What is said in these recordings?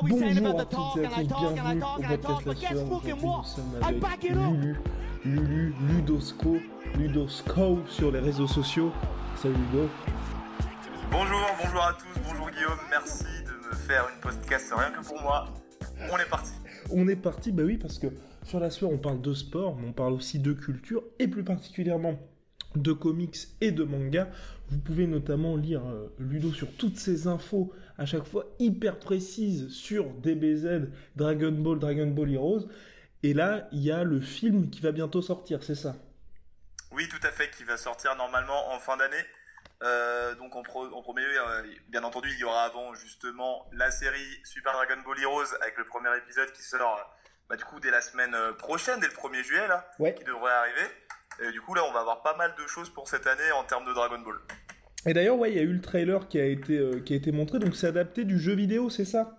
Bonjour à toutes et à tous, bienvenue au podcast La Sueur. Aujourd'hui, nous sommes avec Lulu, Lulu, Ludosco, Ludosco sur les réseaux sociaux. Salut Ludo. Bonjour, bonjour à tous, bonjour Guillaume, merci de me faire une podcast rien que pour moi. On est parti. On est parti, bah oui, parce que sur La Sueur, on parle de sport, mais on parle aussi de culture, et plus particulièrement de comics et de manga. Vous pouvez notamment lire euh, Ludo sur toutes ces infos, à chaque fois hyper précises sur DBZ, Dragon Ball, Dragon Ball Heroes. Et là, il y a le film qui va bientôt sortir, c'est ça? Oui, tout à fait, qui va sortir normalement en fin d'année. Euh, donc en, pro- en premier lieu, euh, bien entendu, il y aura avant justement la série Super Dragon Ball Heroes avec le premier épisode qui sort bah, du coup dès la semaine prochaine, dès le 1er juillet là, Ouais. qui devrait arriver. Et du coup là, on va avoir pas mal de choses pour cette année en termes de Dragon Ball. Et d'ailleurs, ouais, il y a eu le trailer qui a été, euh, qui a été montré, donc c'est adapté du jeu vidéo, c'est ça?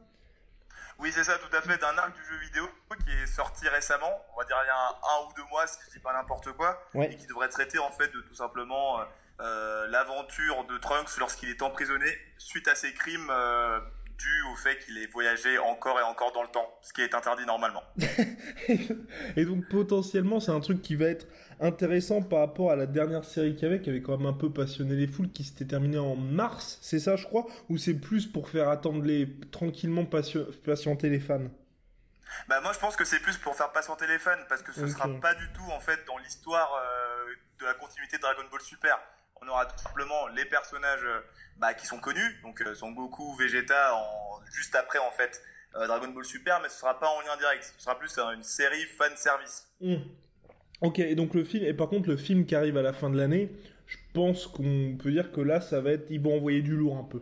Oui, c'est ça, tout à fait, d'un arc du jeu vidéo qui est sorti récemment, on va dire il y a un, un ou deux mois, si je dis pas n'importe quoi, Ouais. et qui devrait traiter en fait de tout simplement euh, euh, l'aventure de Trunks lorsqu'il est emprisonné suite à ses crimes euh, dus au fait qu'il ait voyagé encore et encore dans le temps, ce qui est interdit normalement. Et donc potentiellement, c'est un truc qui va être intéressant par rapport à la dernière série qu'il y avait, qui avait quand même un peu passionné les foules, qui s'était terminée en mars, c'est ça je crois Ou c'est plus pour faire attendre les... tranquillement patienter les fans? Bah moi je pense que c'est plus pour faire patienter les fans parce que ce Ok. sera pas du tout en fait dans l'histoire euh, de la continuité de Dragon Ball Super. On aura tout simplement les personnages euh, bah, qui sont connus, donc euh, Son Goku, Vegeta, en, juste après en fait euh, Dragon Ball Super, mais ce sera pas en lien direct. Ce sera plus une série fan service. Hmm. Ok, et donc le film, et par contre le film qui arrive à la fin de l'année, je pense qu'on peut dire que là, ça va être, ils vont envoyer du lourd un peu.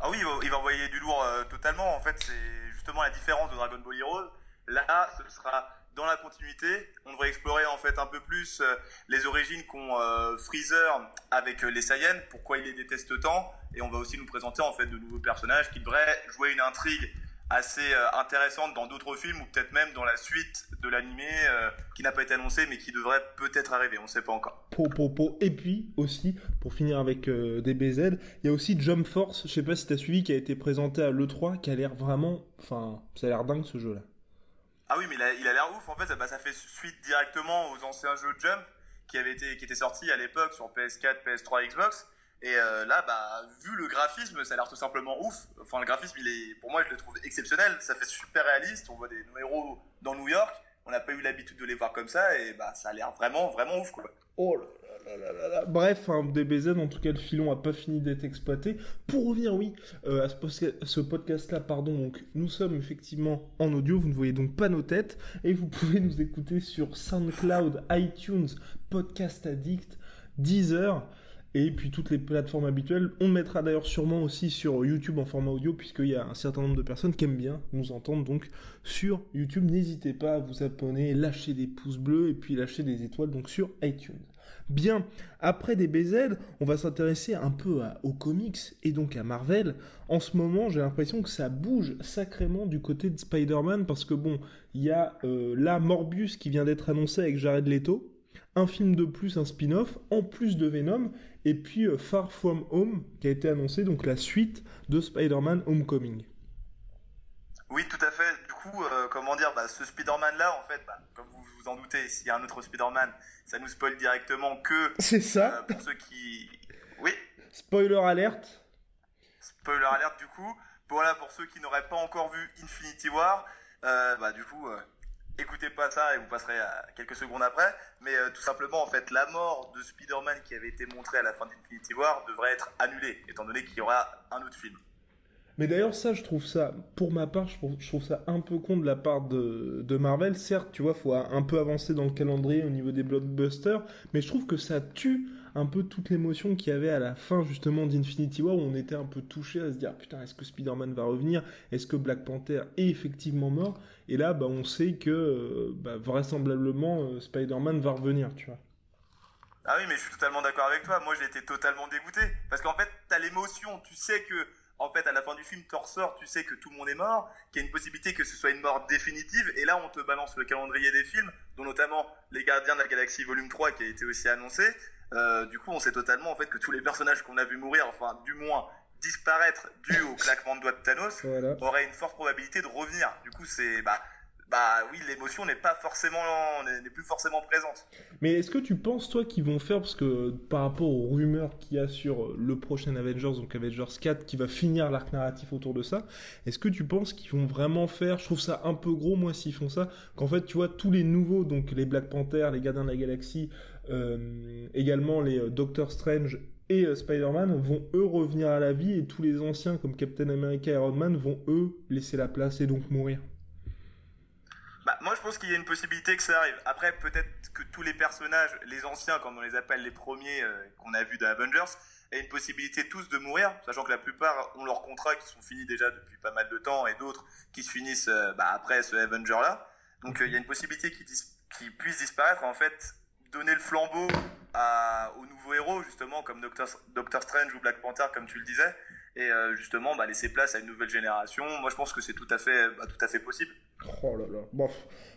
Ah oui, il va, envoyer du lourd euh, totalement. En fait, c'est justement la différence de Dragon Ball Heroes. Là, ce sera dans la continuité. On devrait explorer en fait un peu plus euh, les origines qu'ont euh, Freezer avec les Saiyans, pourquoi il les déteste tant, et on va aussi nous présenter en fait de nouveaux personnages qui devraient jouer une intrigue assez euh, intéressante dans d'autres films ou peut-être même dans la suite de l'animé euh, qui n'a pas été annoncé mais qui devrait peut-être arriver. On ne sait pas encore. Po, po, po. Et puis aussi, pour finir avec euh, DBZ, il y a aussi Jump Force, je sais pas si t'as suivi, qui a été présenté à l'E3, qui a l'air vraiment, enfin, ça a l'air dingue ce jeu-là. Ah oui, mais il a il a l'air ouf. En fait, bah, ça fait suite directement aux anciens jeux Jump qui avaient été qui étaient sortis à l'époque sur PS4, PS3, Xbox. Et euh, là, bah, vu le graphisme, ça a l'air tout simplement ouf. Enfin, le graphisme, il est, pour moi, je le trouve exceptionnel. Ça fait super réaliste. On voit des héros dans New York. On n'a pas eu l'habitude de les voir comme ça, et bah, ça a l'air vraiment, vraiment ouf, quoi. Oh là. Bref, hein, DBZ, en tout cas, le filon a pas fini d'être exploité. Pour revenir, oui, euh, à ce podcast-là, pardon, donc nous sommes effectivement en audio, vous ne voyez donc pas nos têtes, et vous pouvez nous écouter sur SoundCloud, iTunes, Podcast Addict, Deezer, et puis toutes les plateformes habituelles. On mettra d'ailleurs sûrement aussi sur YouTube en format audio, puisqu'il y a un certain nombre de personnes qui aiment bien nous entendre donc sur YouTube. N'hésitez pas à vous abonner, lâcher des pouces bleus, et puis lâcher des étoiles donc sur iTunes. Bien, après des BZ, on va s'intéresser un peu aux comics et donc à Marvel. En ce moment, j'ai l'impression que ça bouge sacrément du côté de Spider-Man parce que bon, il y a euh, là Morbius qui vient d'être annoncé avec Jared Leto, un film de plus, un spin-off, en plus de Venom, et puis euh, Far From Home qui a été annoncé, donc la suite de Spider-Man Homecoming. Oui, tout à fait. Du coup, euh, comment dire, bah, ce Spider-Man là, en fait, bah, comme vous vous en doutez, s'il y a un autre Spider-Man, ça nous spoil directement que C'est euh, ça pour ceux qui, oui, Spoiler alerte spoiler alerte du coup. Voilà pour ceux qui n'auraient pas encore vu Infinity War, euh, bah du coup, euh, écoutez pas ça et vous passerez à quelques secondes après. Mais euh, tout simplement, en fait, la mort de Spider-Man qui avait été montrée à la fin d'Infinity War devrait être annulée, étant donné qu'il y aura un autre film. Mais d'ailleurs, ça, je trouve ça, pour ma part, je trouve, ça un peu con de la part de, de Marvel. Certes, tu vois, faut un peu avancer dans le calendrier au niveau des blockbusters, mais je trouve que ça tue un peu toute l'émotion qu'il y avait à la fin justement d'Infinity War où on était un peu touché à se dire putain est-ce que Spider-Man va revenir? Est-ce que Black Panther est effectivement mort? Et là bah, on sait que euh, bah, vraisemblablement euh, Spider-Man va revenir, tu vois. Ah oui mais je suis totalement d'accord avec toi, moi j'ai été totalement dégoûté. Parce qu'en fait t'as l'émotion, tu sais que en fait, à la fin du film, tu ressors, tu sais que tout le monde est mort, qu'il y a une possibilité que ce soit une mort définitive, et là, on te balance le calendrier des films, dont notamment Les Gardiens de la Galaxie Volume 3, qui a été aussi annoncé. Euh, du coup, on sait totalement, en fait, que tous les personnages qu'on a vu mourir, enfin, du moins, disparaître dû au claquement de doigts de Thanos, auraient une forte probabilité de revenir. Du coup, c'est, bah, bah oui, l'émotion n'est pas forcément, n'est plus forcément présente. Mais est-ce que tu penses, toi, qu'ils vont faire, parce que par rapport aux rumeurs qu'il y a sur euh, le prochain Avengers, donc Avengers 4, qui va finir l'arc narratif autour de ça, est-ce que tu penses qu'ils vont vraiment faire, je trouve ça un peu gros, moi, s'ils font ça, qu'en fait, tu vois, tous les nouveaux, donc les Black Panther, les Gardiens de la Galaxie, euh, également les euh, Doctor Strange et Spider-Man vont eux revenir à la vie et tous les anciens comme Captain America et Iron Man vont eux laisser la place et donc mourir. Bah, moi, je pense qu'il y a une possibilité que ça arrive. Après, peut-être que tous les personnages, les anciens, comme on les appelle les premiers euh, qu'on a vus dans Avengers, aient une possibilité tous de mourir, sachant que la plupart ont leurs contrats qui sont finis déjà depuis pas mal de temps et d'autres qui se finissent euh, bah, après ce Avenger-là. Donc, euh, il y a une possibilité qu'ils qui puissent disparaître, en fait, donner le flambeau à, aux nouveaux héros, justement, comme Doctor, Doctor Strange ou Black Panther, comme tu le disais, et justement bah, laisser place à une nouvelle génération. Moi, je pense que c'est tout à fait, bah, tout à fait possible. Oh là là. Bon,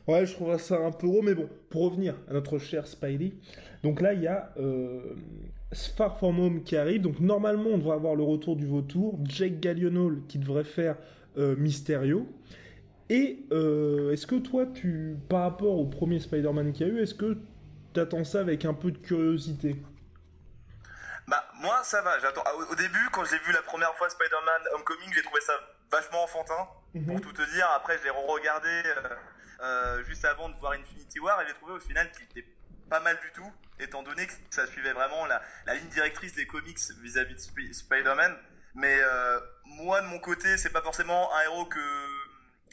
ouais, je trouve ça un peu gros, mais bon, pour revenir à notre cher Spidey. Donc là, il y a euh, Far From Home qui arrive. Donc normalement, on devrait avoir le retour du vautour. Jake Gyllenhaal qui devrait faire euh, Mysterio. Et euh, est-ce que toi, tu, par rapport au premier Spider-Man qu'il y a eu, est-ce que tu attends ça avec un peu de curiosité? Bah, moi, ça va. J'attends. Au début, quand j'ai vu la première fois Spider-Man Homecoming, j'ai trouvé ça vachement enfantin. Mhm. Pour tout te dire, après, je l'ai re-regardé euh, euh, juste avant de voir Infinity War et j'ai trouvé au final qu'il était pas mal du tout, étant donné que ça suivait vraiment la, ligne directrice des comics vis-à-vis de Spider-Man. Mais euh, moi, de mon côté, c'est pas forcément un héros que.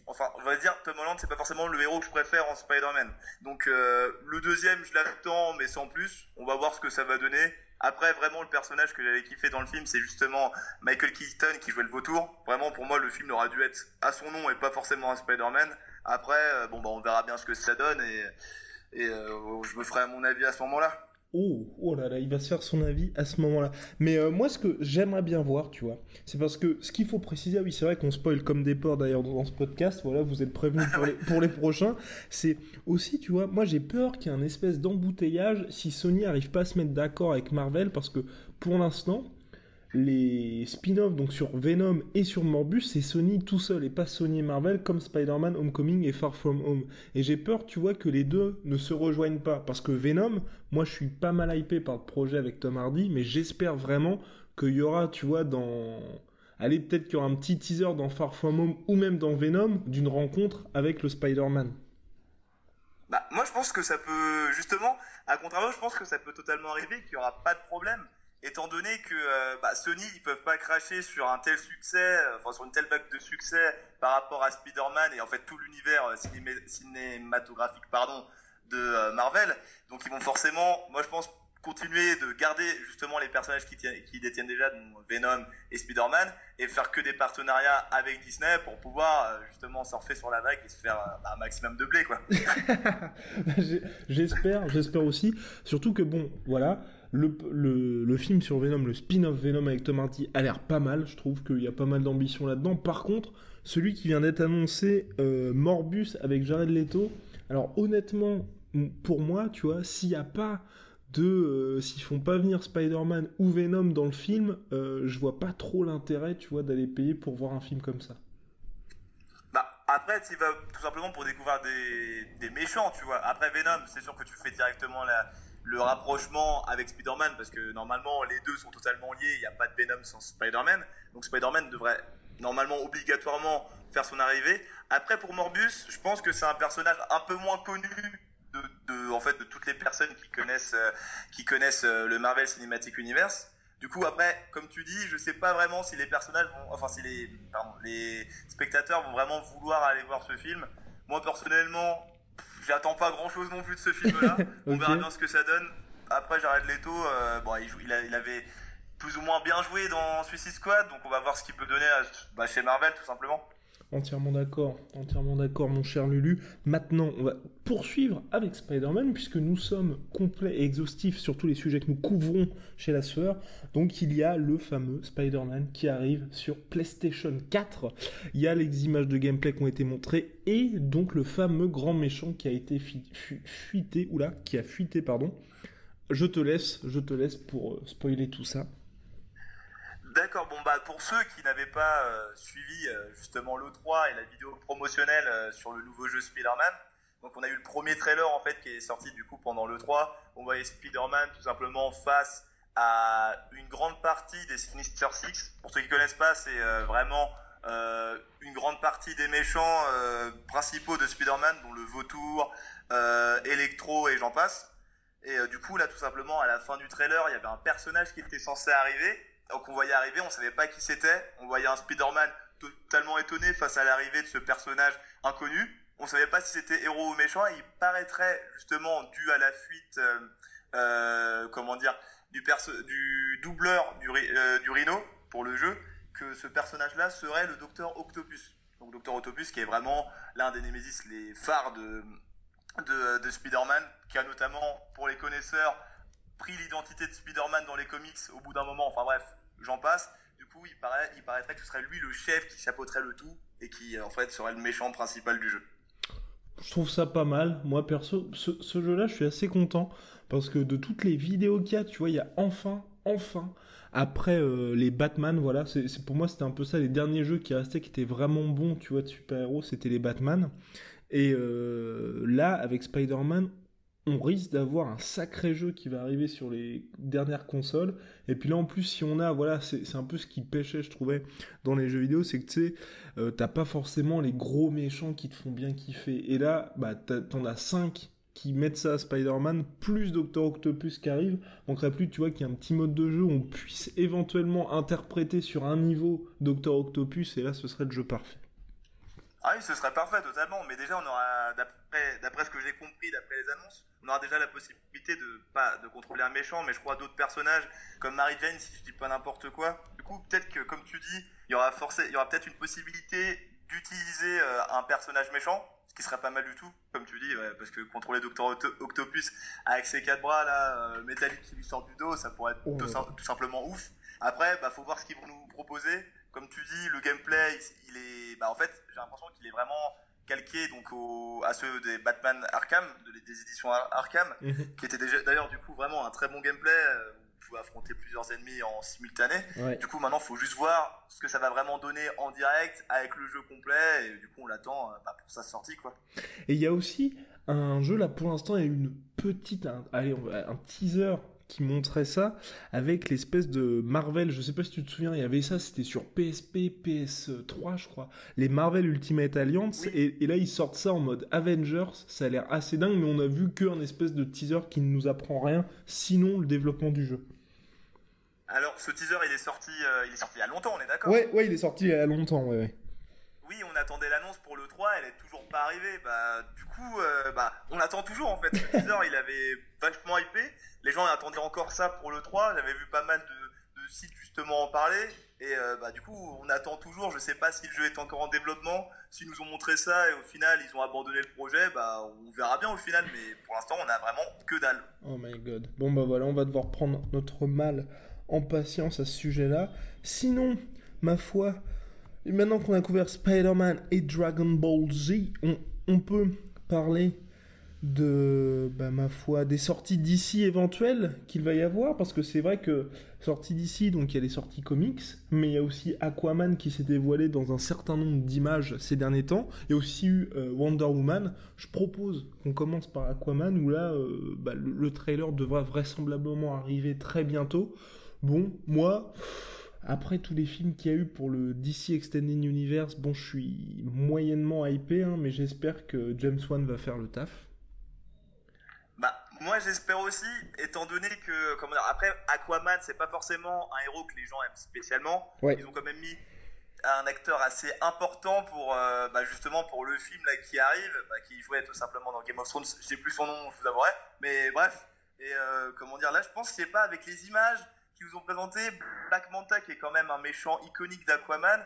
Enfin, on va dire, Tom Holland, c'est pas forcément le héros que je préfère en Spider-Man. Donc, le deuxième, je l'attends, mais sans plus. On va voir ce que ça va donner. Après, vraiment, le personnage que j'avais kiffé dans le film, c'est justement Michael Keaton qui jouait le vautour. Vraiment, pour moi, le film aurait dû être à son nom et pas forcément un Spider-Man. Après, euh, bon, bah, on verra bien ce que ça donne et, euh, je me ferai mon avis à ce moment-là. Oh, oh là là, il va se faire son avis à ce moment-là. Mais euh, moi, ce que j'aimerais bien voir, tu vois, c'est parce que ce qu'il faut préciser, ah oui, c'est vrai qu'on spoil comme des porcs d'ailleurs dans ce podcast, voilà, vous êtes prévenus pour les, pour les prochains. C'est aussi, tu vois, moi j'ai peur qu'il y ait un espèce d'embouteillage si Sony arrive pas à se mettre d'accord avec Marvel parce que pour l'instant, les spin-offs donc sur Venom et sur Morbus, c'est Sony tout seul et pas Sony et Marvel comme Spider-Man Homecoming et Far From Home. Et j'ai peur, tu vois, que les deux ne se rejoignent pas parce que Venom, moi je suis pas mal hypé par le projet avec Tom Hardy, mais j'espère vraiment qu'il y aura, tu vois, dans allez peut-être qu'il y aura un petit teaser dans Far From Home ou même dans Venom d'une rencontre avec le Spider-Man. Bah, moi je pense que ça peut justement, à contrario, je pense que ça peut totalement arriver, qu'il y aura pas de problème étant donné que euh, bah, Sony ils peuvent pas cracher sur un tel succès, euh, enfin sur une telle vague de succès par rapport à Spider-Man et en fait tout l'univers euh, cinématographique pardon de Marvel. Donc ils vont forcément, moi je pense continuer de garder justement les personnages qui, qui détiennent déjà Venom et Spider-Man et faire que des partenariats avec Disney pour pouvoir justement surfer sur la vague et se faire un maximum de blé quoi. j'espère, j'espère aussi. Surtout que bon, voilà, le, film sur Venom, le spin-off Venom avec Tom Hardy, a l'air pas mal. Je trouve qu'il y a pas mal d'ambition là-dedans. Par contre, celui qui vient d'être annoncé, euh, Morbus avec Jared Leto. Alors honnêtement, pour moi, tu vois, s'il n'y a pas de, euh, s'ils font pas venir Spider-Man ou Venom dans le film, euh, je vois pas trop l'intérêt, tu vois, d'aller payer pour voir un film comme ça. Bah après, tu vas tout simplement pour découvrir des, des méchants, tu vois. Après Venom, c'est sûr que tu fais directement la le rapprochement avec Spider-Man, parce que normalement les deux sont totalement liés, il n'y a pas de Venom sans Spider-Man, donc Spider-Man devrait normalement obligatoirement faire son arrivée. Après pour Morbus, je pense que c'est un personnage un peu moins connu de, en fait de toutes les personnes qui connaissent euh, qui connaissent euh, le Marvel Cinematic Universe. Du coup après, comme tu dis, je sais pas vraiment si les personnages vont, enfin si les les spectateurs vont vraiment vouloir aller voir ce film. Moi personnellement, J'attends pas grand chose non plus de ce film-là. On verra bien ce que ça donne. après Jared Leto, bon, il, il, avait plus ou moins bien joué dans Suicide Squad, donc on va voir ce qu'il peut donner bah, chez Marvel tout simplement. Entièrement d'accord, entièrement d'accord mon cher Lulu. Maintenant, on va poursuivre avec Spider-Man puisque nous sommes complets et exhaustifs sur tous les sujets que nous couvrons chez la sueur. Donc il y a le fameux Spider-Man qui arrive sur PlayStation 4. Il y a les images de gameplay qui ont été montrées et donc le fameux grand méchant qui a été fuité, oula, qui a fuité, pardon. Je te laisse, je te laisse pour euh, spoiler tout ça. D'accord, bon bah pour ceux qui n'avaient pas euh, suivi euh, justement l'E3 et la vidéo promotionnelle euh, sur le nouveau jeu Spider-Man, donc on a eu le premier trailer en fait qui est sorti du coup pendant l'E3, on voyait Spider-Man tout simplement face à une grande partie des Sinister Six. Pour ceux qui connaissent pas, c'est vraiment une grande partie des méchants principaux de Spider-Man, dont le Vautour, Electro et j'en passe. Et du coup là tout simplement à la fin du trailer, il y avait un personnage qui était censé arriver donc on voyait arriver, on savait pas qui c'était. On voyait un Spider-Man totalement étonné face à l'arrivée de ce personnage inconnu. On savait pas si c'était héros ou méchant. Et il paraîtrait justement dû à la fuite, euh, euh, comment dire, du, doubleur du, euh, du Rhino pour le jeu, que ce personnage-là serait le Docteur Octopus. Donc Docteur Octopus qui est vraiment l'un des Némésis les phares de, de, de Spider-Man, qui a notamment, pour les connaisseurs, pris l'identité de Spider-Man dans les comics au bout d'un moment. Enfin bref, j'en passe. Du coup, il, paraît, il paraîtrait que ce serait lui le chef qui chapeauterait le tout et qui, en fait, serait le méchant principal du jeu. Je trouve ça pas mal. Moi, perso, ce, jeu-là, je suis assez content parce que de toutes les vidéos qu'il y a, tu vois, il y a enfin, enfin, après euh, les Batman, voilà, c'est pour moi, c'était un peu ça. Les derniers jeux qui restaient, qui étaient vraiment bons, tu vois, de super-héros, c'était les Batman. Et euh, là, avec Spider-Man, on risque d'avoir un sacré jeu qui va arriver sur les dernières consoles. Et puis là, en plus, si on a, voilà, c'est un peu ce qui pêchait, je trouvais, dans les jeux vidéo, c'est que tu sais, euh, t'as pas forcément les gros méchants qui te font bien kiffer. Et là, bah, t'en as 5 qui mettent ça à Spider-Man, plus Doctor Octopus qui arrive. Donc plus, tu vois, qu'il y a un petit mode de jeu où on puisse éventuellement interpréter sur un niveau Doctor Octopus, et là, ce serait le jeu parfait. Ah oui, ce serait parfait totalement, mais déjà on aura, d'après ce que j'ai compris, d'après les annonces, on aura déjà la possibilité de pas de contrôler un méchant, mais je crois d'autres personnages comme Mary Jane, si je dis pas n'importe quoi. Du coup, peut-être que comme tu dis, il y aura forcé, il y aura peut-être une possibilité d'utiliser euh, un personnage méchant, ce qui serait pas mal du tout, comme tu dis, parce que contrôler Docteur Octopus avec ses quatre bras là, euh, métalliques qui lui sortent du dos, ça pourrait être tout, simplement ouf. Après, bah faut voir ce qu'ils vont nous proposer comme tu dis, le gameplay, il est, bah en fait, j'ai l'impression qu'il est vraiment calqué donc au, à ceux des Batman Arkham, des éditions Arkham, mhm. qui était déjà d'ailleurs du coup vraiment un très bon gameplay. Euh, vous pouvez affronter plusieurs ennemis en simultané. Du coup, maintenant, il faut juste voir ce que ça va vraiment donner en direct avec le jeu complet. Et du coup, on l'attend euh, bah, pour sa sortie, quoi. Et il y a aussi un jeu là pour l'instant, il y a une petite, allez, un teaser qui montrait ça avec l'espèce de Marvel. Je sais pas si tu te souviens, il y avait ça, c'était sur PSP, PS3, je crois. Les Marvel Ultimate Alliance. Et, là, ils sortent ça en mode Avengers. Ça a l'air assez dingue, mais on a vu qu'un espèce de teaser qui ne nous apprend rien, sinon le développement du jeu. Alors, ce teaser, il est sorti, euh, il est sorti il y a longtemps, on est d'accord? Ouais, ouais, il est sorti il y a longtemps, ouais, ouais. Oui, on attendait l'annonce pour le 3, elle est toujours pas arrivée. Bah, du coup, euh, bah, on attend toujours en fait. Teaser, il avait vachement hypé les gens attendaient encore ça pour le 3. J'avais vu pas mal de, sites justement en parler. Et euh, bah, du coup, on attend toujours. Je sais pas si le jeu est encore en développement. S'ils nous ont montré ça et au final ils ont abandonné le projet, bah on verra bien au final. Mais pour l'instant, on a vraiment que dalle. Oh my god. Bon bah voilà, on va devoir prendre notre mal en patience à ce sujet-là. Sinon, ma foi, maintenant qu'on a couvert Spider-Man et Dragon Ball Z, on, peut parler de, bah, ma foi, des sorties d'ici éventuelles qu'il va y avoir, parce que c'est vrai que sorties d'ici, donc il y a les sorties comics, mais il y a aussi Aquaman qui s'est dévoilé dans un certain nombre d'images ces derniers temps, il y a aussi eu euh, Wonder Woman. Je propose qu'on commence par Aquaman, où là, euh, bah, le, trailer devrait vraisemblablement arriver très bientôt. Bon, moi... Après tous les films qu'il y a eu pour le DC Extended Universe, bon, je suis moyennement hypé, hein, mais j'espère que James Wan va faire le taf. Moi, j'espère aussi, étant donné que, comment dire, après, Aquaman, c'est pas forcément un héros que les gens aiment spécialement. Ils ont quand même mis un acteur assez important pour, euh, bah, justement, pour le film là, qui arrive, bah, qui jouait tout simplement dans Game of Thrones. Je sais plus son nom, je vous avouerai. Mais bref. Et comment dire, là, je pense que c'est pas avec les images vous ont présenté Black Manta, qui est quand même un méchant iconique d'Aquaman,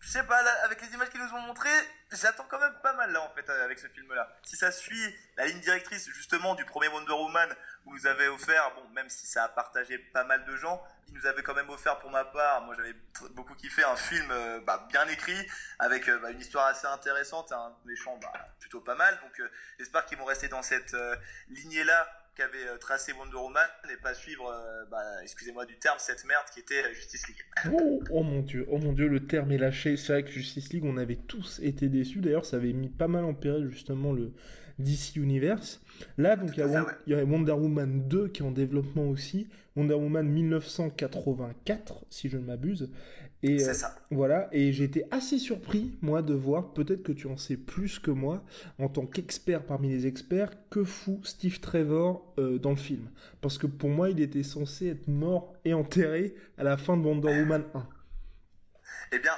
je sais pas, avec les images qu'ils nous ont montrées, j'attends quand même pas mal là en fait avec ce film-là. Si ça suit la ligne directrice justement du premier Wonder Woman où nous avait offert, bon même si ça a partagé pas mal de gens, il nous avait quand même offert pour ma part, moi j'avais beaucoup kiffé un film euh, bah, bien écrit avec euh, bah, une histoire assez intéressante, un méchant bah, plutôt pas mal. Donc euh, j'espère qu'ils vont rester dans cette lignée-là qu'avait euh, tracé Wonder Woman et pas suivre, euh, bah, excusez-moi du terme, cette merde qui était euh, Justice League. Oh, oh, mon dieu, oh mon dieu, le terme est lâché. C'est vrai que Justice League, on avait tous été déçus. D'ailleurs, ça avait mis pas mal en péril justement le DC Universe. Là, donc, il y, a Wonder Woman 2 qui est en développement aussi. Wonder Woman 1984, si je ne m'abuse. Et c'est ça. voilà, et j'ai été assez surpris, moi, de voir, peut-être que tu en sais plus que moi, en tant qu'expert parmi les experts, que fout Steve Trevor dans le film. Parce que pour moi, il était censé être mort et enterré à la fin de Wonder Woman 1. Eh bien,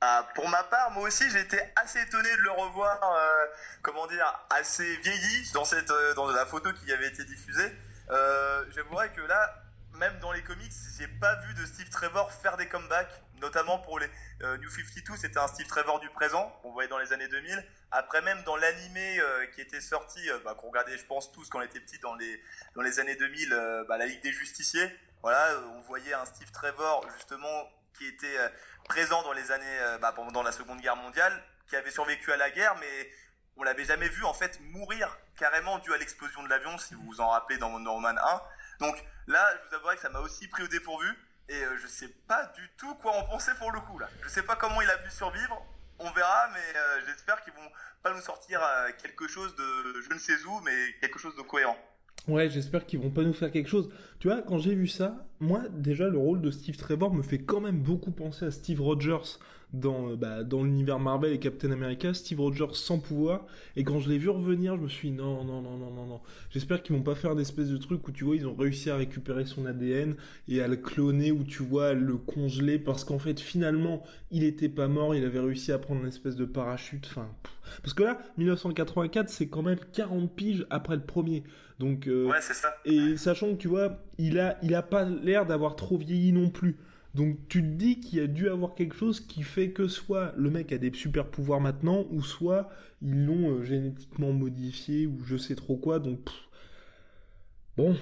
ah, pour ma part, moi aussi, été assez étonné de le revoir, euh, comment dire, assez vieilli dans cette, euh, dans la photo qui avait été diffusée. Euh, J'avouerais que là, même dans les comics, j'ai pas vu de Steve Trevor faire des comebacks, notamment pour les euh, New 52, c'était un Steve Trevor du présent, qu'on voyait dans les années 2000. Après, même dans l'animé qui était sorti, bah, qu'on regardait, je pense, tous quand on était petits dans les, dans les années 2000, bah, la Ligue des Justiciers, voilà, on voyait un Steve Trevor, justement, qui était présent dans les années, euh, bah, pendant la Seconde Guerre mondiale, qui avait survécu à la guerre, mais on l'avait jamais vu en fait mourir carrément dû à l'explosion de l'avion, si vous vous en rappelez dans Woman 1. Donc là, je vous avouerai que ça m'a aussi pris au dépourvu, et euh, je sais pas du tout quoi en penser pour le coup là. Je sais pas comment il a pu survivre, on verra, mais euh, j'espère qu'ils vont pas nous sortir quelque chose de je ne sais où, mais quelque chose de cohérent. Ouais, j'espère qu'ils vont pas nous faire quelque chose. Tu vois, quand j'ai vu ça, moi, déjà, le rôle de Steve Trevor me fait quand même beaucoup penser à Steve Rogers dans, euh, bah, dans l'univers Marvel et Captain America, Steve Rogers sans pouvoir. Et quand je l'ai vu revenir, je me suis dit non, non, non, non, non, non. J'espère qu'ils vont pas faire d'espèce de truc où tu vois, ils ont réussi à récupérer son ADN et à le cloner, ou tu vois, le congeler, parce qu'en fait, finalement, il était pas mort, il avait réussi à prendre une espèce de parachute. Enfin, parce que là, 1984, c'est quand même 40 piges après le premier. Donc, euh, ouais, c'est ça. Et sachant que tu vois, il a, il a pas l'air d'avoir trop vieilli non plus. Donc tu te dis qu'il y a dû avoir quelque chose qui fait que soit le mec a des super pouvoirs maintenant, ou soit ils l'ont euh, génétiquement modifié, ou je sais trop quoi. Donc bon.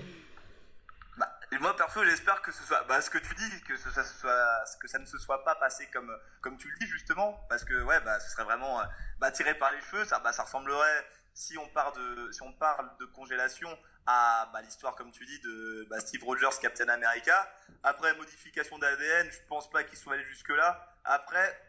Bah, et moi perso j'espère que ce soit bah, ce que tu dis que ça soit que ça ne se soit pas passé comme comme tu le dis justement parce que ouais bah ce serait vraiment euh, bah, tiré par les cheveux ça bah, ça ressemblerait si on, de, si on parle de congélation à bah, l'histoire, comme tu dis, de bah, Steve Rogers, Captain America. Après, modification d'ADN, je pense pas qu'il soit allé jusque-là. Après,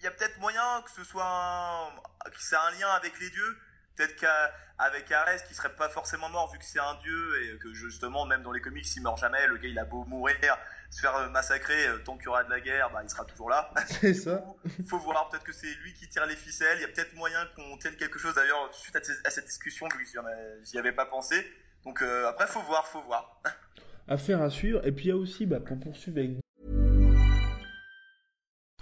il y a peut-être moyen que ce soit que c'est un lien avec les dieux. Peut-être qu'avec Ares, qui serait pas forcément mort vu que c'est un dieu et que justement, même dans les comics, il meurt jamais. Le gars, il a beau mourir, se faire euh, massacrer, euh, tant qu'il y aura de la guerre, bah, il sera toujours là. C'est ça. Il faut voir, peut-être que c'est lui qui tire les ficelles. Il y a peut-être moyen qu'on tienne quelque chose d'ailleurs suite à, cette discussion, vu que j'y avais pas pensé. Donc euh, après, faut voir, faut voir. Affaire à suivre. Et puis il y a aussi, bah, pour poursuivre avec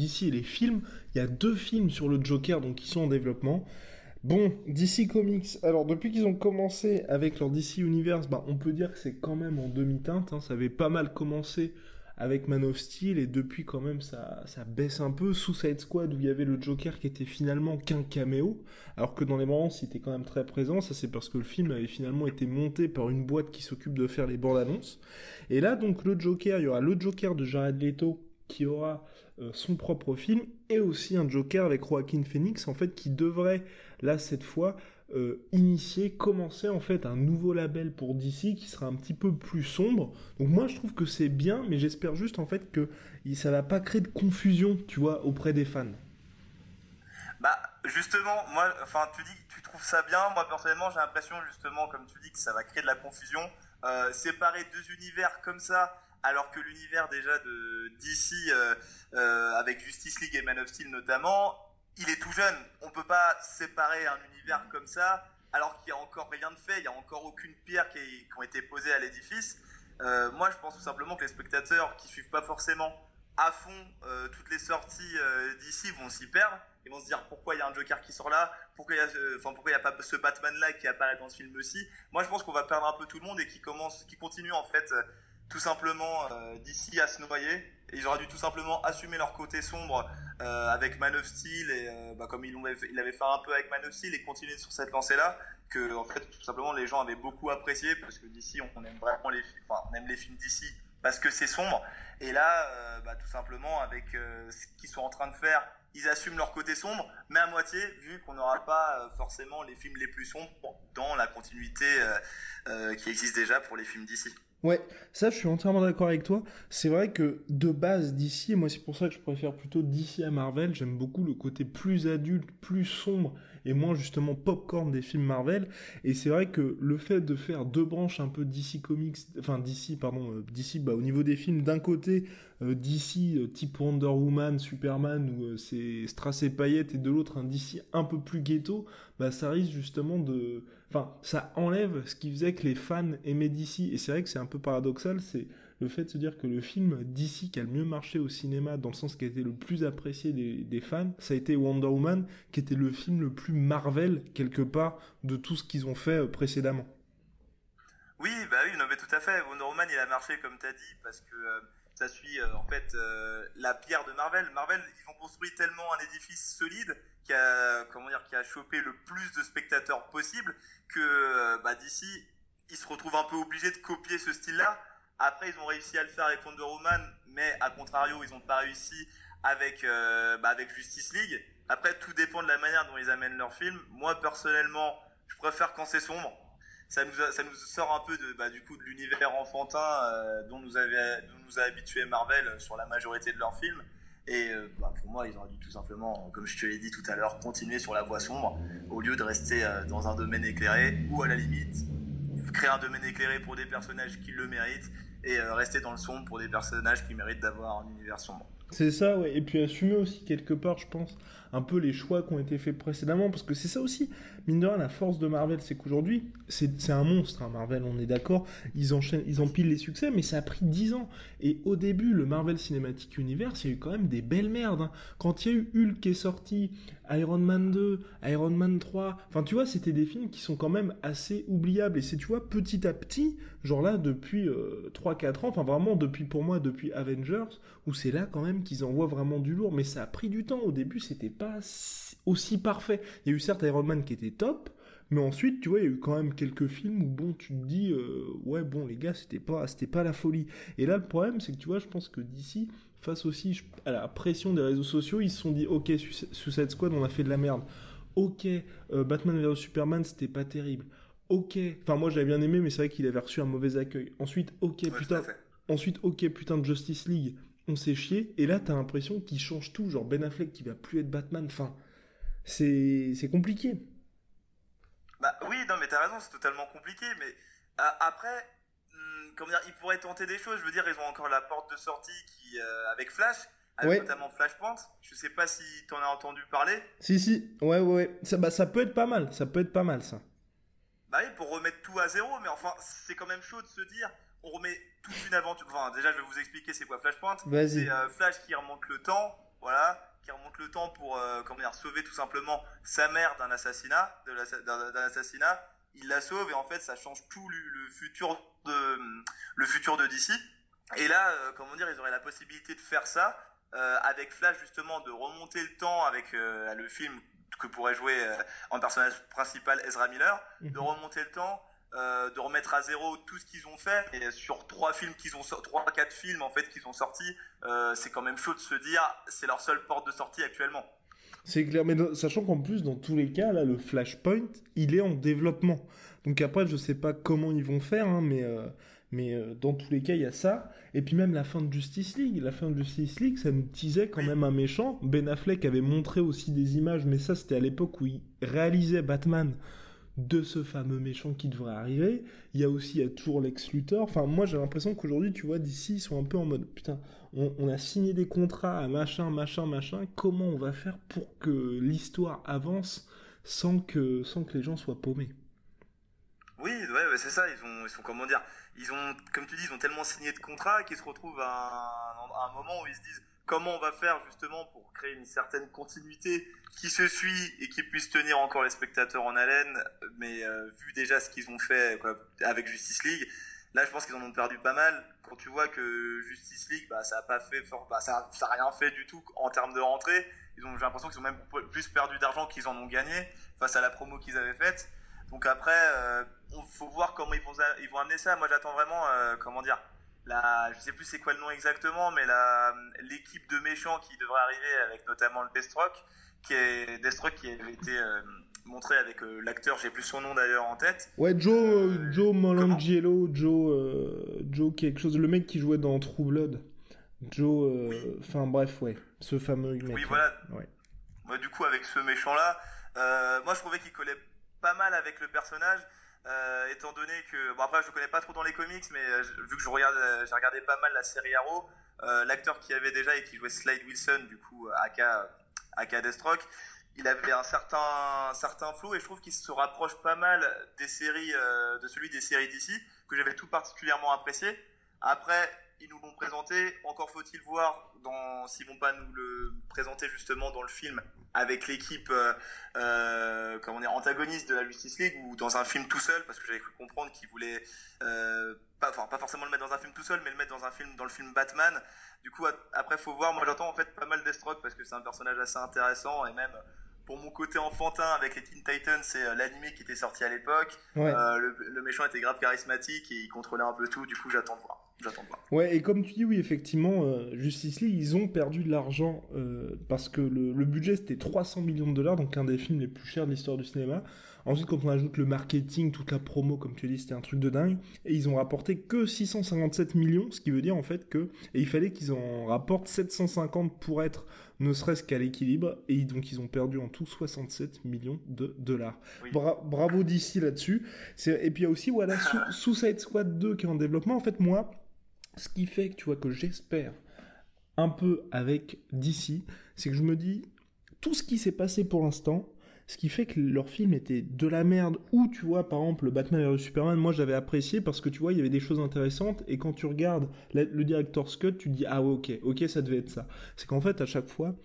D'ici les films, il y a deux films sur le Joker donc, qui sont en développement. Bon, DC Comics, alors depuis qu'ils ont commencé avec leur DC Universe, bah, on peut dire que c'est quand même en demi-teinte, hein. ça avait pas mal commencé avec Man of Steel et depuis quand même ça, ça baisse un peu. Suicide Squad où il y avait le Joker qui était finalement qu'un caméo, alors que dans les moments il était quand même très présent, ça c'est parce que le film avait finalement été monté par une boîte qui s'occupe de faire les bandes annonces. Et là donc le Joker, il y aura le Joker de Jared Leto qui aura euh, son propre film et aussi un Joker avec Joaquin Phoenix en fait qui devrait là cette fois euh, initier, commencer en fait un nouveau label pour DC qui sera un petit peu plus sombre. Donc moi je trouve que c'est bien, mais j'espère juste en fait que ça va pas créer de confusion, tu vois, auprès des fans. Bah justement, moi, enfin tu dis tu trouves ça bien. Moi personnellement, j'ai l'impression justement, comme tu dis, que ça va créer de la confusion. Euh, séparer deux univers comme ça, alors que l'univers déjà de DC euh, euh, avec Justice League et Man of Steel notamment, il est tout jeune. On peut pas séparer un univers comme ça, alors qu'il y a encore rien de fait. Il y a encore aucune pierre qui, est, qui ont été posées à l'édifice. Euh, moi, je pense tout simplement que les spectateurs qui suivent pas forcément à fond toutes les sorties d'ici vont s'y perdre. Ils vont se dire pourquoi il y a un Joker qui sort là, pourquoi il y a, pourquoi il y a pas ce Batman là qui apparaît dans ce film aussi. Moi, je pense qu'on va perdre un peu tout le monde et qui commence, qui continue en fait tout simplement euh, d'ici à se noyer. Ils auraient dû tout simplement assumer leur côté sombre euh, avec Man of Steel et euh, bah, comme ils l'avaient fait, fait un peu avec Man of Steel et continuer sur cette lancée là que en fait tout simplement les gens avaient beaucoup apprécié parce que d'ici on aime vraiment les, enfin, on aime les films d'ici parce que c'est sombre. Et là, euh, bah, tout simplement, avec euh, ce qu'ils sont en train de faire, ils assument leur côté sombre, mais à moitié, vu qu'on n'aura pas euh, forcément les films les plus sombres dans la continuité qui existe déjà pour les films d'ici. Ouais, ça je suis entièrement d'accord avec toi. C'est vrai que de base d'ici, et moi c'est pour ça que je préfère plutôt DC à Marvel, j'aime beaucoup le côté plus adulte, plus sombre et moins justement popcorn des films Marvel. Et c'est vrai que le fait de faire deux branches un peu DC Comics, enfin DC, pardon, euh, DC, bah, au niveau des films, d'un côté euh, DC euh, type Wonder Woman, Superman, où c'est strass et paillettes, et de l'autre un DC un peu plus ghetto, bah ça risque justement de... Enfin, ça enlève ce qui faisait que les fans aimaient DC. Et c'est vrai que c'est un peu paradoxal, c'est le fait de se dire que le film DC qui a le mieux marché au cinéma, dans le sens qui a été le plus apprécié des, fans, ça a été Wonder Woman, qui était le film le plus Marvel, quelque part, de tout ce qu'ils ont fait euh, précédemment. Oui, bah oui, tout à fait. Wonder Woman, il a marché comme t'as dit parce que euh, ça suit euh, en fait la pierre de Marvel. Marvel, ils ont construit tellement un édifice solide qui a comment chopé le plus de spectateurs possible que bah d'ici ils se retrouvent un peu obligés de copier ce style-là. Après, ils ont réussi à le faire avec Wonder Woman, mais à contrario, ils n'ont pas réussi avec euh, bah, avec Justice League. Après, tout dépend de la manière dont ils amènent leur film. Moi, personnellement, je préfère quand c'est sombre ça nous, ça nous sort un peu de, bah, du coup de l'univers enfantin euh, dont, nous avait, dont nous a habitué Marvel sur la majorité de leurs films. Et euh, bah, pour moi, ils auraient dû tout simplement, comme je te l'ai dit tout à l'heure, continuer sur la voie sombre au lieu de rester dans un domaine éclairé ou à la limite créer un domaine éclairé pour des personnages qui le méritent et euh, rester dans le sombre pour des personnages qui méritent d'avoir un univers sombre. C'est ça, ouais. Et puis assumer aussi quelque part, je pense, un peu les choix qui ont été faits précédemment, parce que c'est ça aussi, mine de rien, la force de Marvel, c'est qu'aujourd'hui, c'est un monstre, hein, Marvel, on est d'accord. Ils enchaînent, ils empilent les succès, mais ça a pris 10 ans. Et au début, le Marvel Cinematic Universe, il y a eu quand même des belles merdes. hein. Quand il y a eu Hulk qui est sorti, Iron Man 2, Iron Man 3, enfin tu vois, c'était des films qui sont quand même assez oubliables. Et c'est, tu vois, petit à petit, genre là, depuis euh, 3-4 ans, enfin vraiment depuis, pour moi, depuis Avengers, où c'est là quand même qu'ils envoient vraiment du lourd. Mais ça a pris du temps. Au début, c'était pas si- aussi parfait. Il y a eu certes Iron Man qui était top, mais ensuite, tu vois, il y a eu quand même quelques films où, bon, tu te dis, euh, ouais, bon, les gars, c'était pas, c'était pas la folie. Et là, le problème, c'est que, tu vois, je pense que d'ici, face aussi à la pression des réseaux sociaux, ils se sont dit, ok, Suicide Squad, on a fait de la merde. Ok, euh, Batman vs Superman, c'était pas terrible. Ok, enfin, moi, j'avais bien aimé, mais c'est vrai qu'il avait reçu un mauvais accueil. Ensuite, ok, Ouais, putain. Ensuite, ok, putain de Justice League, on s'est chié. Et là, t'as l'impression qu'il change tout. Genre Ben Affleck qui va plus être Batman. Enfin, c'est c'est compliqué. Bah oui, non, mais t'as raison, c'est totalement compliqué. Mais euh, après, hum, comment dire, ils pourraient tenter des choses. Je veux dire, ils ont encore la porte de sortie qui, euh, avec Flash, avec Ouais. notamment Flashpoint. Je sais pas si t'en as entendu parler. Si, si, ouais, ouais, ouais. Ça, bah, ça peut être pas mal. Ça peut être pas mal, ça. Bah oui, pour remettre tout à zéro. Mais enfin, c'est quand même chaud de se dire, on remet toute une aventure. Enfin, déjà, je vais vous expliquer c'est quoi Flashpoint. C'est euh, Flash qui remonte le temps, voilà, qui remonte le temps pour euh, comment dire, sauver tout simplement sa mère d'un assassinat, de d'un assassinat. Il la sauve et en fait ça change tout le, le futur de le futur de DC. Et là, euh, comment dire, ils auraient la possibilité de faire ça avec Flash justement de remonter le temps avec le film que pourrait jouer en personnage principal Ezra Miller, de remonter le temps, euh, de remettre à zéro tout ce qu'ils ont fait. Et sur trois films qu'ils ont trois quatre films en fait qu'ils ont sortis, euh, c'est quand même chaud de se dire c'est leur seule porte de sortie actuellement. C'est clair, mais dans- sachant qu'en plus, dans tous les cas, là, le Flashpoint, il est en développement. Donc après, je sais pas comment ils vont faire, hein, mais, euh, Mais dans tous les cas, il y a ça. Et puis même la fin de Justice League. La fin de Justice League, ça nous disait quand même un méchant. Ben Affleck avait montré aussi des images, mais ça c'était à l'époque où il réalisait Batman de ce fameux méchant qui devrait arriver. Il y a aussi, il y a toujours Lex Luthor. Enfin, moi j'ai l'impression qu'aujourd'hui, tu vois, d'ici, ils sont un peu en mode, putain, on, a signé des contrats à machin, machin, machin. Comment on va faire pour que l'histoire avance sans que, sans que les gens soient paumés? Oui, ouais, c'est ça. Ils ont, ils sont, comment dire, ils ont, comme tu dis, ils ont tellement signé de contrats qu'ils se retrouvent à un, moment où ils se disent comment on va faire justement pour créer une certaine continuité qui se suit et qui puisse tenir encore les spectateurs en haleine. Mais euh, vu déjà ce qu'ils ont fait avec Justice League, là je pense qu'ils en ont perdu pas mal. Quand tu vois que Justice League, bah, ça a pas fait, bah, ça, a rien fait du tout en termes de rentrée. Ils ont, j'ai l'impression qu'ils ont même plus perdu d'argent qu'ils en ont gagné face à la promo qu'ils avaient faite. Donc après, euh, on faut voir comment ils vont, ils vont amener ça. Moi, j'attends vraiment, euh, comment dire, la, je sais plus c'est quoi le nom exactement, mais la, l'équipe de méchants qui devrait arriver avec notamment le Deathstroke, qui est Deathstroke qui avait été euh, montré avec euh, l'acteur, j'ai plus son nom d'ailleurs en tête. Ouais, Joe, euh, Joe Molangiello, Joe, Joe quelque chose, le mec qui jouait dans True Blood. Joe, enfin bref, ouais, ce fameux mec. Oui, voilà. Ouais. Du coup, avec ce méchant-là, moi je trouvais qu'il collait pas mal avec le personnage. Euh, étant donné que bon après je connais pas trop dans les comics mais euh, vu que je regarde euh, j'ai regardé pas mal la série Arrow l'acteur qui avait déjà et qui jouait Slade Wilson du coup aka aka Deathstroke il avait un certain certain flow et je trouve qu'il se rapproche pas mal des séries de celui des séries d'ici que j'avais tout particulièrement apprécié. Après ils nous l'ont présenté. Encore faut-il voir dans s'ils vont pas nous le présenter justement dans le film avec l'équipe euh, euh, antagoniste de la Justice League ou dans un film tout seul parce que j'avais cru comprendre qu'ils voulaient euh, pas enfin pas forcément le mettre dans un film tout seul mais le mettre dans un film dans le film Batman. Du coup après faut voir. Moi j'entends en fait pas mal Deathstroke parce que c'est un personnage assez intéressant et même pour mon côté enfantin avec les Teen Titans, c'est euh, l'animé qui était sorti à l'époque. Euh, le, le, méchant était grave charismatique et il contrôlait un peu tout. Du coup, j'attends de voir. J'attends de voir. Ouais, et comme tu dis, oui, effectivement, euh, Justice League, ils ont perdu de l'argent euh, parce que le, le budget c'était 300 millions de dollars, donc un des films les plus chers de l'histoire du cinéma. Ensuite, quand on ajoute le marketing, toute la promo, comme tu dis, c'était un truc de dingue. Et ils ont rapporté que 657 millions, ce qui veut dire en fait que et il fallait qu'ils en rapportent 750 pour être ne serait-ce qu'à l'équilibre. Et donc ils ont perdu en tout 67 millions de dollars. Oui. Bra bravo d'ici là-dessus. Et puis il y a aussi voilà Suicide Squad 2 qui est en développement. En fait, moi, ce qui fait que tu vois que j'espère un peu avec DC, c'est que je me dis tout ce qui s'est passé pour l'instant ce qui fait que leur film était de la merde, ou tu vois, par exemple, le Batman vs Superman, moi j'avais apprécié parce que tu vois, il y avait des choses intéressantes, et quand tu regardes le director's cut, tu dis, ah ouais, ok, ok, ça devait être ça. C'est qu'en fait, à chaque fois,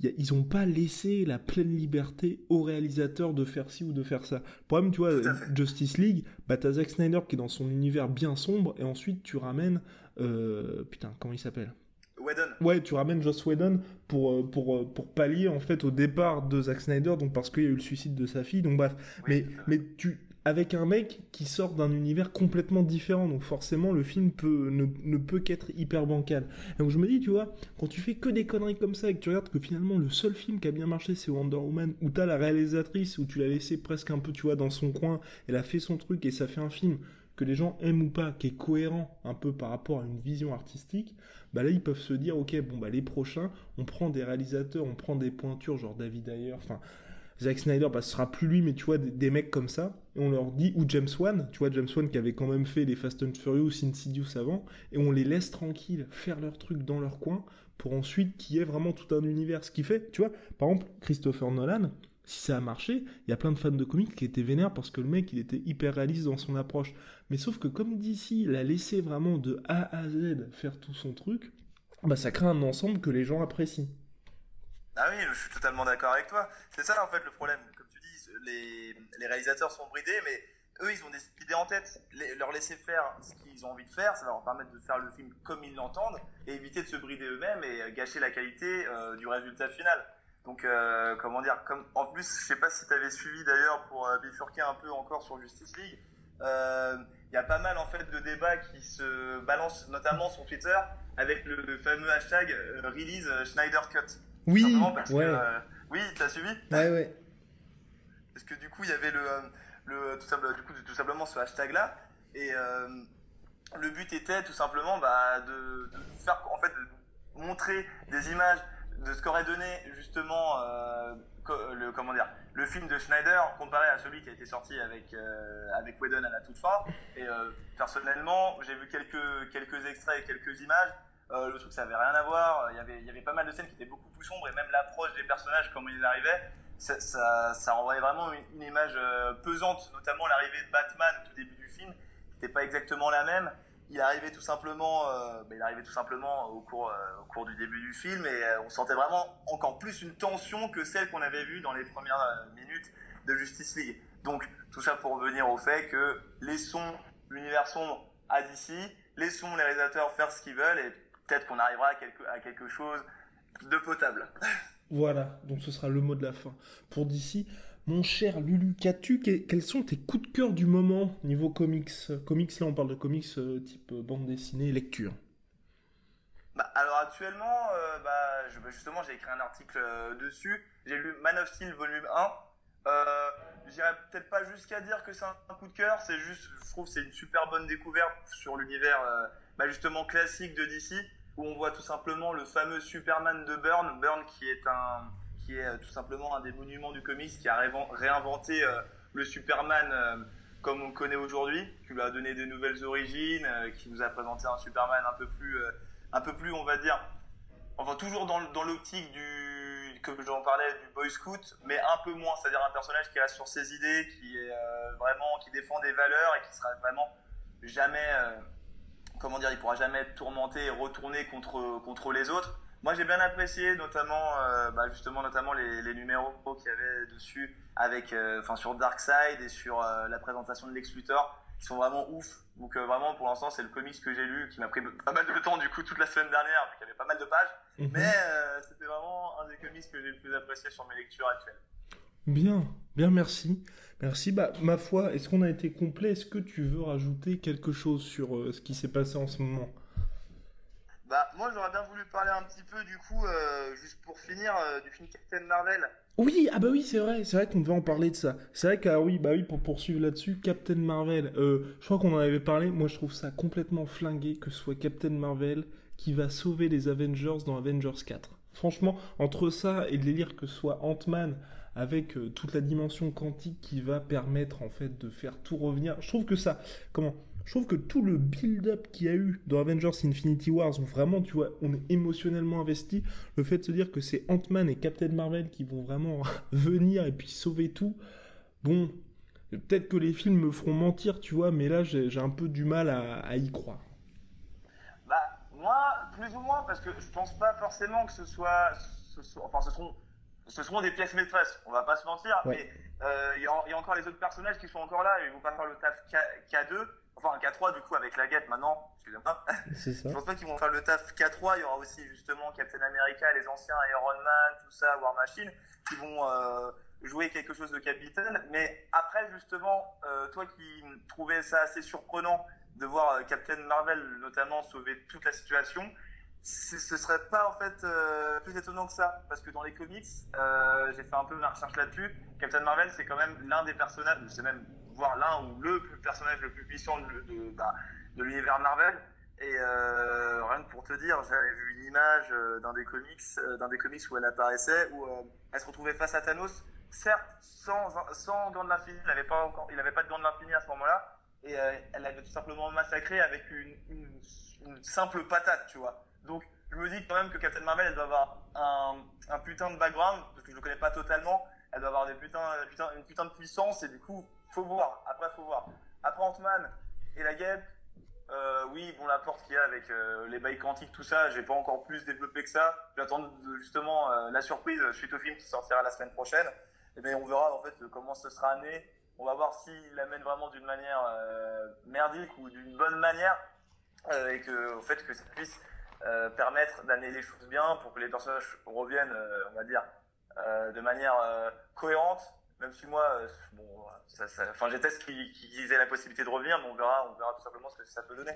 y a, ils ont pas laissé la pleine liberté au réalisateur de faire ci ou de faire ça. Le problème, tu vois, Justice League, bah t'as Zack Snyder qui est dans son univers bien sombre, et ensuite tu ramènes, euh, putain, comment il s'appelle? Whedon. Ouais, tu ramènes Joss Whedon pour pour pour pallier en fait au départ de Zack Snyder, donc parce qu'il y a eu le suicide de sa fille, donc bref. Oui, mais mais tu avec un mec qui sort d'un univers complètement différent, donc forcément le film ne, peut qu'être hyper bancal. Donc je me dis, tu vois, quand tu fais que des conneries comme ça et que tu regardes que finalement le seul film qui a bien marché c'est Wonder Woman, où t'as la réalisatrice, où tu l'as laissé presque un peu, tu vois, dans son coin, elle a fait son truc et ça fait un film que les gens aiment ou pas, qui est cohérent un peu par rapport à une vision artistique, bah là ils peuvent se dire ok bon bah les prochains, on prend des réalisateurs, on prend des pointures genre David Ayer, enfin Zack Snyder, bah ce sera plus lui, mais tu vois des, mecs comme ça, et on leur dit ou James Wan, tu vois James Wan qui avait quand même fait les Fast and Furious, Insidious avant, et on les laisse tranquilles faire leur truc dans leur coin pour ensuite qu'il y ait vraiment tout un univers. Ce qui fait, tu vois, par exemple Christopher Nolan, si ça a marché, il y a plein de fans de comics qui étaient vénères parce que le mec, il était hyper réaliste dans son approche. Mais sauf que comme DC l'a laissé vraiment de A à Z faire tout son truc, bah ça crée un ensemble que les gens apprécient. Ah oui, je suis totalement d'accord avec toi. C'est ça en fait le problème. Comme tu dis, les, réalisateurs sont bridés, mais eux, ils ont des idées en tête. Leur laisser faire ce qu'ils ont envie de faire, ça va leur permettre de faire le film comme ils l'entendent et éviter de se brider eux-mêmes et gâcher la qualité euh, du résultat final. Donc, euh, comment dire, en plus, je sais pas si tu avais suivi d'ailleurs pour euh, bifurquer un peu encore sur Justice League, il euh, y a pas mal en fait de débats qui se balancent, notamment sur Twitter, avec le, fameux hashtag euh, release Schneider Cut. Oui, parce ouais. que, oui, t'as suivi Ouais, ouais. Parce que du coup, il y avait le, le tout, simplement, du coup, tout simplement ce hashtag-là, et le but était tout simplement bah, de, de, faire, en fait, de montrer des images de ce qu'aurait donné justement euh, le comment dire le film de Schneider comparé à celui qui a été sorti avec euh, avec Whedon à la toute fin. Et euh, personnellement, j'ai vu quelques quelques extraits et quelques images. Euh, le truc, ça avait rien à voir. Il y avait pas mal de scènes qui étaient beaucoup plus sombres et même l'approche des personnages, comment ils arrivaient, ça, ça, renvoyait vraiment une, image euh, pesante, notamment l'arrivée de Batman au tout début du film, qui n'était pas exactement la même il arrivait tout simplement, euh, bah, il tout simplement au cours, euh, au cours du début du film et euh, on sentait vraiment encore plus une tension que celle qu'on avait vue dans les premières minutes de Justice League. Donc tout ça pour revenir au fait que laissons l'univers sombre à DC, laissons les réalisateurs faire ce qu'ils veulent et peut-être qu'on arrivera à quelque, à quelque chose de potable. Voilà, donc ce sera le mot de la fin. Pour DC, mon cher Lulu, qu'as-tu Quels sont tes coups de cœur du moment niveau comics? Comics, là on parle de comics euh, type euh, bande dessinée, lecture. Bah, alors actuellement, euh, bah, je, bah, justement j'ai écrit un article euh, dessus. J'ai lu Man of Steel volume 1. Euh, J'irai peut-être pas jusqu'à dire que c'est un, coup de cœur, c'est juste, je trouve c'est une super bonne découverte sur l'univers bah, justement classique de DC, où on voit tout simplement le fameux Superman de Byrne, Byrne qui est un qui est euh, tout simplement un des monuments du comics, qui a réinventé euh, le Superman euh, comme on le connaît aujourd'hui, qui lui a donné des nouvelles origines, qui nous a présenté un Superman un peu plus, un peu plus, on va dire, enfin toujours dans, l'optique du, que j'en parlais, du Boy Scout, mais un peu moins, c'est-à-dire un personnage qui reste sur ses idées, qui est vraiment, qui défend des valeurs et qui sera vraiment jamais, comment dire, il pourra jamais être tourmenté et retourné contre, contre les autres. Moi, j'ai bien apprécié, notamment, euh, bah, justement, notamment les, les numéros qu'il y avait dessus, avec, euh, enfin, sur Darkseid et sur euh, la présentation de Lex Luthor, qui sont vraiment ouf. Donc, euh, vraiment, pour l'instant, c'est le comics que j'ai lu, qui m'a pris pas mal de temps, du coup, toute la semaine dernière, vu qu'il y avait pas mal de pages. Mm -hmm. Mais euh, c'était vraiment un des comics que j'ai le plus apprécié sur mes lectures actuelles. Bien, bien, merci. Merci. Bah, ma foi, est-ce qu'on a été complet? Est-ce que tu veux rajouter quelque chose sur ce qui s'est passé en ce moment? Bah, moi, j'aurais bien voulu parler un petit peu, du coup, euh, juste pour finir, euh, du film Captain Marvel. Oui, ah bah oui, c'est vrai, c'est vrai qu'on devait en parler de ça. C'est vrai que, ah oui, bah oui, pour poursuivre là-dessus, Captain Marvel, euh, je crois qu'on en avait parlé, moi je trouve ça complètement flingué que ce soit Captain Marvel qui va sauver les Avengers dans Avengers 4. Franchement, entre ça et le délire que ce soit Ant-Man avec euh, toute la dimension quantique qui va permettre en fait de faire tout revenir, je trouve que ça, comment je trouve que tout le build-up qu'il y a eu dans Avengers Infinity Wars, où vraiment, tu vois, on est émotionnellement investi, le fait de se dire que c'est Ant-Man et Captain Marvel qui vont vraiment venir et puis sauver tout, bon, peut-être que les films me feront mentir, tu vois, mais là, j'ai un peu du mal à, y croire. Bah, moi, plus ou moins, parce que je pense pas forcément que ce soit, ce soit enfin, ce seront, ce seront des pièces maîtresses, on va pas se mentir, ouais. mais il euh, y, y, a encore les autres personnages qui sont encore là, et ils vont pas faire le taf K2, enfin K3 du coup avec la guette maintenant, excusez-moi. Je pense pas qu'ils vont faire le taf K3, il y aura aussi justement Captain America, les anciens Iron Man, tout ça, War Machine, qui vont euh, jouer quelque chose de capitaine. Mais après justement, euh, toi qui trouvais ça assez surprenant de voir Captain Marvel notamment sauver toute la situation, ce serait pas en fait euh, plus étonnant que ça. Parce que dans les comics euh, j'ai fait un peu ma recherche là-dessus. Captain Marvel c'est quand même l'un des personnages c'est même voire l'un ou le personnage le plus puissant de, de, bah, l'univers Marvel. Et euh, rien que pour te dire j'avais vu une image d'un des comics d'un des comics où elle apparaissait où elle se retrouvait face à Thanos certes sans sans gant de l'infini il n'avait pas encore il avait pas de gant de l'infini à ce moment-là et elle l'avait tout simplement massacré avec une simple patate tu vois donc, je me dis quand même que Captain Marvel, elle doit avoir un, putain de background, parce que je le connais pas totalement. Elle doit avoir des putains, putain, une putain de puissance, et du coup, faut voir. Après, faut voir. Après Ant-Man et la guêpe, euh, oui, bon, la porte qu'il y a avec euh, les bails quantiques, tout ça, j'ai pas encore plus développé que ça. J'attends justement euh, la surprise suite au film qui sortira la semaine prochaine. Et bien, on verra en fait comment ce sera amené. On va voir s'il l'amène vraiment d'une manière merdique ou d'une bonne manière, et que, au fait, que ça puisse euh, permettre d'amener les choses bien pour que les personnages reviennent, euh, on va dire, euh, de manière cohérente. Même si moi, bon, ça, enfin, j'éteste qu'ils qu aient la possibilité de revenir, mais on verra, on verra tout simplement ce que ça peut donner.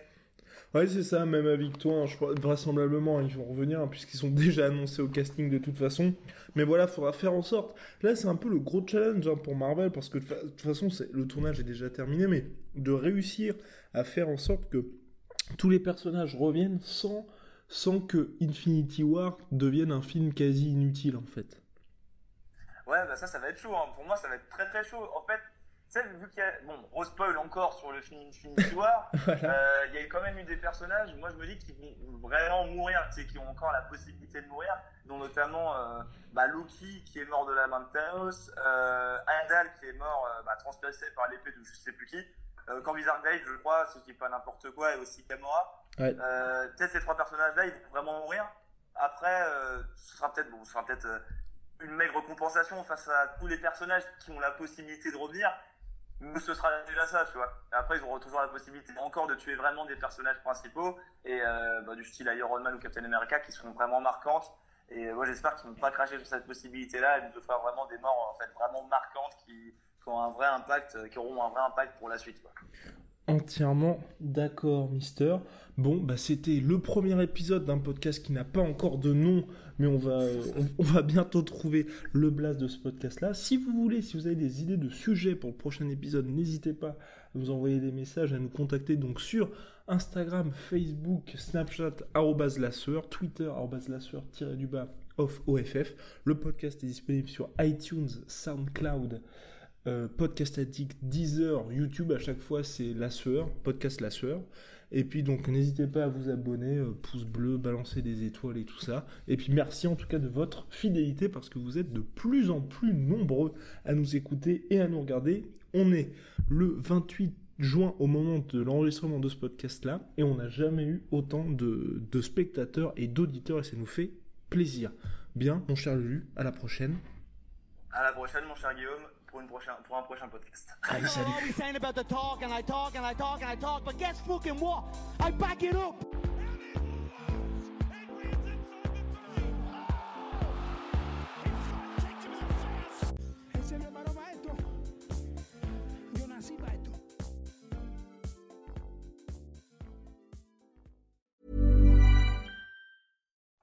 Ouais, c'est ça, même avec toi, hein, je crois, vraisemblablement, ils vont revenir, hein, puisqu'ils sont déjà annoncés au casting de toute façon. Mais voilà, il faudra faire en sorte. Là, c'est un peu le gros challenge hein, pour Marvel, parce que de toute façon, le tournage est déjà terminé, mais de réussir à faire en sorte que tous les personnages reviennent sans, sans que Infinity War devienne un film quasi inutile en fait. Ouais, bah ça, ça va être chaud. Hein. Pour moi, ça va être très très chaud. En fait, tu sais, vu qu'il y a. Bon, on spoil encore sur le film Infinity War, euh, il y a quand même eu des personnages, moi je me dis, qu'ils vont vraiment mourir, tu sais, qui ont encore la possibilité de mourir, dont notamment euh, bah, Loki qui est mort de la main de Thanos, euh, qui est mort euh, bah, transpercé par l'épée de je sais plus qui, euh, Corvizar Glaive, je crois, si je dis pas n'importe quoi, et aussi Gamora. Ouais. Euh, peut-être ces trois personnages-là, ils vont vraiment mourir. Après, euh, ce sera peut-être bon, peut-être euh, une maigre compensation face à tous les personnages qui ont la possibilité de revenir. Mais ce sera déjà ça, tu vois. Après, ils auront toujours la possibilité encore de tuer vraiment des personnages principaux et bah, du style Iron Man ou Captain America qui seront vraiment marquantes. Et moi, j'espère qu'ils vont pas cracher sur cette possibilité-là et nous offrir vraiment des morts en fait vraiment marquantes qui, ont un vrai impact, qui auront un vrai impact pour la suite. Entièrement d'accord, Mister. Bon, bah c'était le premier épisode d'un podcast qui n'a pas encore de nom, mais on va, on, va bientôt trouver le blast de ce podcast-là. Si vous voulez, si vous avez des idées de sujets pour le prochain épisode, n'hésitez pas à nous envoyer des messages, à nous contacter donc sur Instagram, Facebook, Snapchat, arrobase la sueur, Twitter, arrobase la sueur, tiré du bas, off OFF. Le podcast est disponible sur iTunes, SoundCloud, euh, Podcast Addict, Deezer, YouTube, à chaque fois c'est La Sueur, Podcast La Sueur. Et puis donc n'hésitez pas à vous abonner, euh, pouce bleu, balancer des étoiles et tout ça. Et puis merci en tout cas de votre fidélité parce que vous êtes de plus en plus nombreux à nous écouter et à nous regarder. On est le 28 juin au moment de l'enregistrement de ce podcast-là et on n'a jamais eu autant de, de spectateurs et d'auditeurs et ça nous fait plaisir. Bien, mon cher Lulu, à la prochaine. À la prochaine, mon cher Guillaume, pour, une prochaine, pour un prochain podcast. Allez, salut.